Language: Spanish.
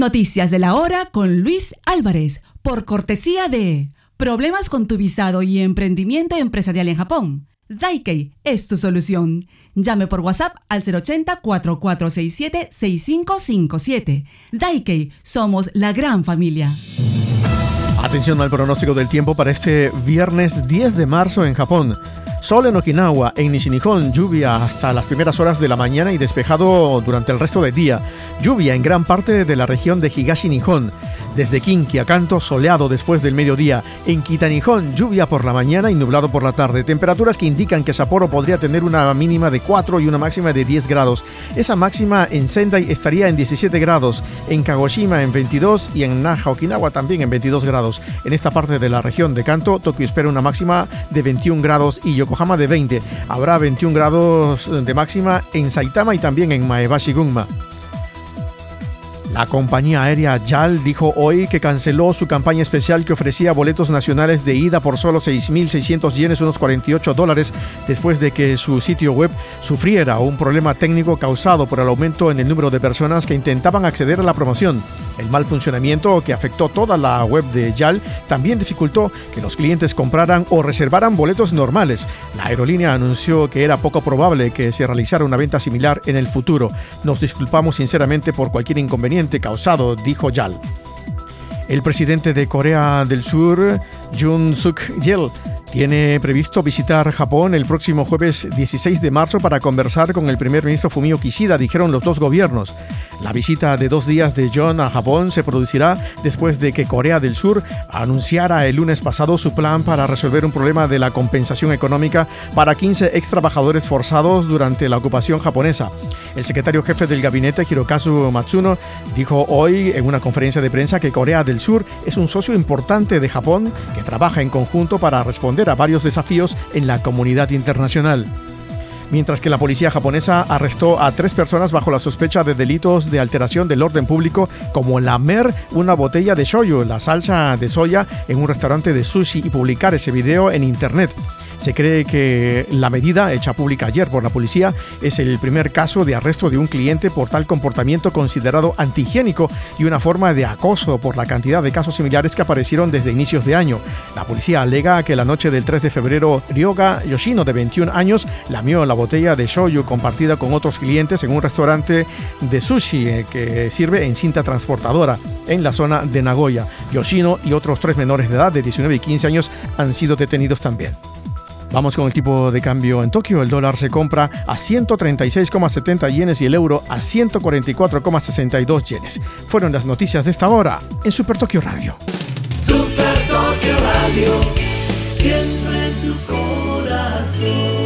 Noticias de la hora con Luis Álvarez, por cortesía de Problemas con tu visado y emprendimiento empresarial en Japón. Daikei es tu solución. Llame por WhatsApp al 080-4467-6557. Daikei, somos la gran familia. Atención al pronóstico del tiempo para este viernes 10 de marzo en Japón. Sol en Okinawa, en Nishinihon, lluvia hasta las primeras horas de la mañana y despejado durante el resto del día. Lluvia en gran parte de la región de Higashi Nihon. Desde Kinki a Kanto, soleado después del mediodía. En Kitanijón, lluvia por la mañana y nublado por la tarde. Temperaturas que indican que Sapporo podría tener una mínima de 4 y una máxima de 10 grados. Esa máxima en Sendai estaría en 17 grados, en Kagoshima en 22 y en Naha, Okinawa también en 22 grados. En esta parte de la región de Kanto, Tokio espera una máxima de 21 grados y Yokohama de 20. Habrá 21 grados de máxima en Saitama y también en Maebashi, Gunma. La compañía aérea JAL dijo hoy que canceló su campaña especial que ofrecía boletos nacionales de ida por solo 6.600 yenes, unos 48 dólares, después de que su sitio web sufriera un problema técnico causado por el aumento en el número de personas que intentaban acceder a la promoción. El mal funcionamiento que afectó toda la web de JAL también dificultó que los clientes compraran o reservaran boletos normales. La aerolínea anunció que era poco probable que se realizara una venta similar en el futuro. Nos disculpamos sinceramente por cualquier inconveniente causado, dijo Yal. El presidente de Corea del Sur, Jun Suk Yeol, tiene previsto visitar Japón el próximo jueves 16 de marzo para conversar con el primer ministro Fumio Kishida, dijeron los dos gobiernos. La visita de dos días de John a Japón se producirá después de que Corea del Sur anunciara el lunes pasado su plan para resolver un problema de la compensación económica para 15 ex trabajadores forzados durante la ocupación japonesa. El secretario jefe del gabinete, Hirokazu Matsuno, dijo hoy en una conferencia de prensa que Corea del Sur es un socio importante de Japón que trabaja en conjunto para responder a varios desafíos en la comunidad internacional mientras que la policía japonesa arrestó a tres personas bajo la sospecha de delitos de alteración del orden público, como lamer una botella de shoyu, la salsa de soya, en un restaurante de sushi y publicar ese video en internet. Se cree que la medida, hecha pública ayer por la policía, es el primer caso de arresto de un cliente por tal comportamiento considerado antihigiénico y una forma de acoso por la cantidad de casos similares que aparecieron desde inicios de año. La policía alega que la noche del 3 de febrero, Ryoga Yoshino, de 21 años, lamió la botella de shoyu compartida con otros clientes en un restaurante de sushi eh, que sirve en cinta transportadora en la zona de Nagoya. Yoshino y otros tres menores de edad de 19 y 15 años han sido detenidos también. Vamos con el tipo de cambio en Tokio. El dólar se compra a 136,70 yenes y el euro a 144,62 yenes. Fueron las noticias de esta hora en Super Tokio Radio. Super Tokio Radio, siempre en tu corazón.